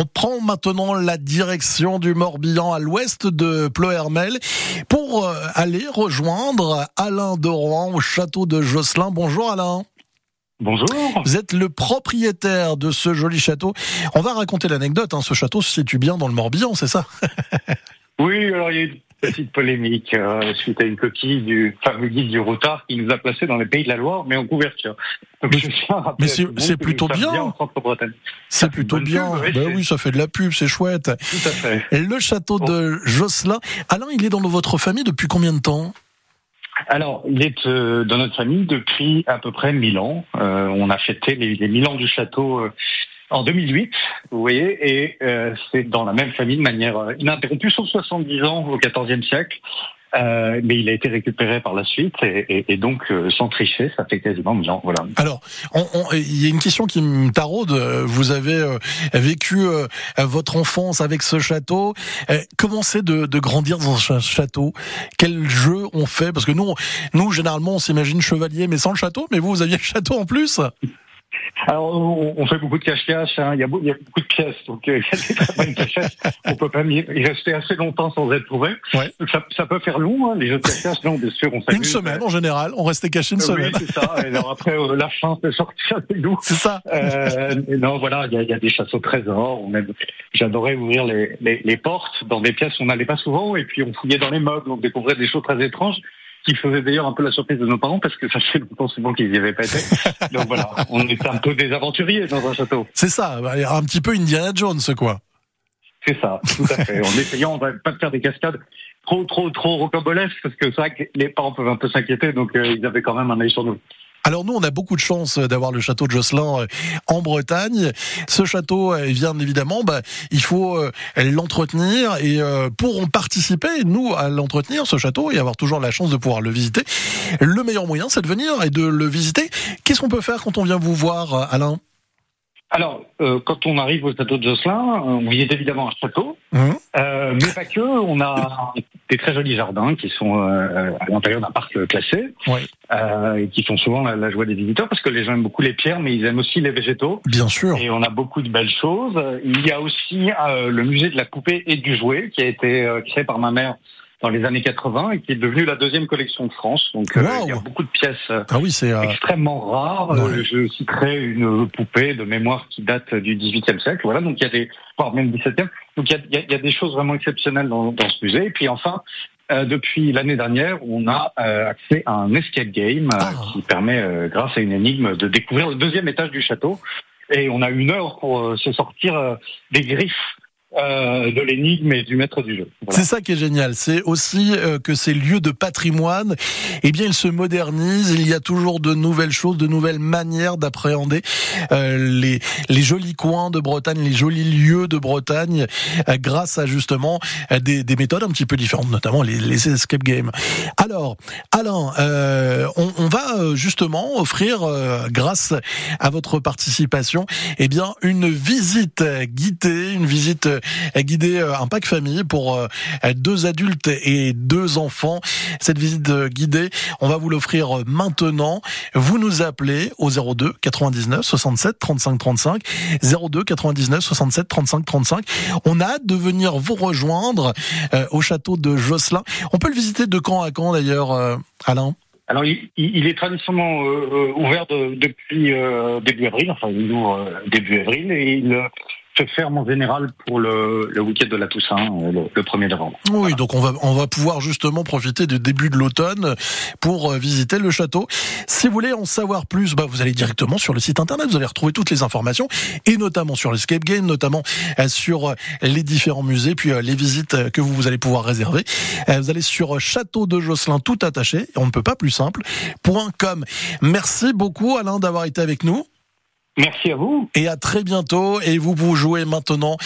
On prend maintenant la direction du Morbihan à l'ouest de Plohermel pour euh, aller rejoindre Alain de Rouen au château de Josselin. Bonjour Alain. Bonjour. Vous êtes le propriétaire de ce joli château. On va raconter l'anecdote. Hein. Ce château se situe bien dans le Morbihan, c'est ça? Oui, alors il y a petite polémique euh, suite à une coquille du fameux guide du retard qui nous a placés dans les pays de la Loire, mais en couverture. Donc, mais c'est plutôt bien. c'est plutôt bien. ben oui, ça fait de la pub, c'est chouette. Tout à fait. Le château de Josselin. Alain, il est dans votre famille depuis combien de temps? Alors, il est euh, dans notre famille depuis à peu près 1000 ans. Euh, on a fêté les, les 1000 ans du château en 2008, vous voyez, et euh, c'est dans la même famille de manière euh, ininterrompue, sauf 70 ans au XIVe siècle. Euh, mais il a été récupéré par la suite et, et, et donc euh, sans tricher, ça fait quasiment mille ans. Voilà. Alors, il y a une question qui me taraude. Vous avez euh, vécu votre enfance avec ce château. comment c'est de, de, grandir dans un château? Quel jeu on fait? Parce que nous, nous généralement, on s'imagine chevalier, mais sans le château. Mais vous, vous aviez le château en plus alors, on, fait beaucoup de cache-cache. Hein. Il, y a beaucoup, il, y a beaucoup de pièces, donc euh, il y a des. On peut pas y rester assez longtemps sans être trouvé. Ouais. Ça, ça, peut faire long, hein, les jeux de cache-cache. Non, bien sûr, on Une semaine en général. On restait caché une semaine. Oui, c'est ça. Et alors après, euh, la chance de sortir avec nous. C'est ça. Euh, non, voilà, il y a, il y a des chasses au trésor. J'adorais ouvrir les, les, les, portes dans des pièces où on n'allait pas souvent, et puis on fouillait dans les meubles, on découvrait des choses très étranges qui faisait d'ailleurs un peu la surprise de nos parents parce que ça fait longtemps souvent qu'ils n'y avaient pas été. Donc voilà, on était un peu des aventuriers dans un château. C'est ça, bah, un petit peu Indiana Jones quoi. C'est ça, tout à fait. en essayant on va pas faire des cascades trop trop trop rocambolesques parce que c'est vrai que les parents peuvent un peu s'inquiéter donc euh, ils avaient quand même un œil sur nous. Alors nous, on a beaucoup de chance d'avoir le château de Josselin euh, en Bretagne. Ce château, euh, bien évidemment, bah, il faut euh, l'entretenir et pour en participer, nous, à l'entretenir, ce château, et avoir toujours la chance de pouvoir le visiter, le meilleur moyen, c'est de venir et de le visiter. Qu'est-ce qu'on peut faire quand on vient vous voir, Alain? Alors, euh, quand on arrive au château de Josselin, on visite évidemment un château, mmh. euh, mais pas que. On a des très jolis jardins qui sont euh, à l'intérieur d'un parc classé, oui. Euh, et qui font souvent la, la, joie des visiteurs parce que les gens aiment beaucoup les pierres, mais ils aiment aussi les végétaux. Bien sûr. Et on a beaucoup de belles choses. Il y a aussi euh, le musée de la poupée et du jouet qui a été créé par ma mère dans les années 80 et qui est devenu la deuxième collection de France. Donc wow. il y a beaucoup de pièces ah oui, c'est extrêmement rares. Ouais. Je citerai une poupée de mémoire qui date du XVIIIe siècle. Voilà, donc il y a des, voire même XVIIe. Donc il y a, il y des choses vraiment exceptionnelles dans, dans ce musée. Et puis enfin, euh, depuis l'année dernière, on a euh, accès à un escape game euh, Ah. qui permet, euh, grâce à une énigme, de découvrir le deuxième étage du château. Et on a une heure pour euh, se sortir euh, des griffes euh, de l'énigme et du maître du jeu. C'est ça qui est génial, c'est aussi euh, que ces lieux de patrimoine, eh bien, ils se modernisent. Il y a toujours de nouvelles choses, de nouvelles manières d'appréhender euh, les jolis coins de Bretagne, les jolis lieux de Bretagne, grâce à justement des, des méthodes un petit peu différentes, notamment les, escape games. Alors, Alain, on, on, va justement offrir, grâce à votre participation, eh bien, une visite guidée, une visite guider un pack famille pour deux adultes et deux enfants. Cette visite guidée, on va vous l'offrir maintenant. Vous nous appelez au 02 99 67 35 35 02 99 67 35 35. On a hâte de venir vous rejoindre euh, au château de Josselin. On peut le visiter de quand à quand d'ailleurs, euh, Alain? Alors, il, est traditionnellement euh, ouvert de, depuis euh, début avril, enfin, il ouvre début avril, et il ferme en général pour le, le week-end de la Toussaint, le, le 1er novembre. Oui, voilà. donc on va, on va pouvoir justement profiter du début de l'automne pour visiter le château. Si vous voulez en savoir plus, bah, vous allez directement sur le site internet, vous allez retrouver toutes les informations, et notamment sur l'escape game, notamment sur les différents musées, puis les visites que vous, vous allez pouvoir réserver. Vous allez sur château de Josselin tout attaché, on ne peut pas plus simple, point com. Merci beaucoup Alain d'avoir été avec nous. Merci à vous. Et à très bientôt. Et vous vous jouez maintenant.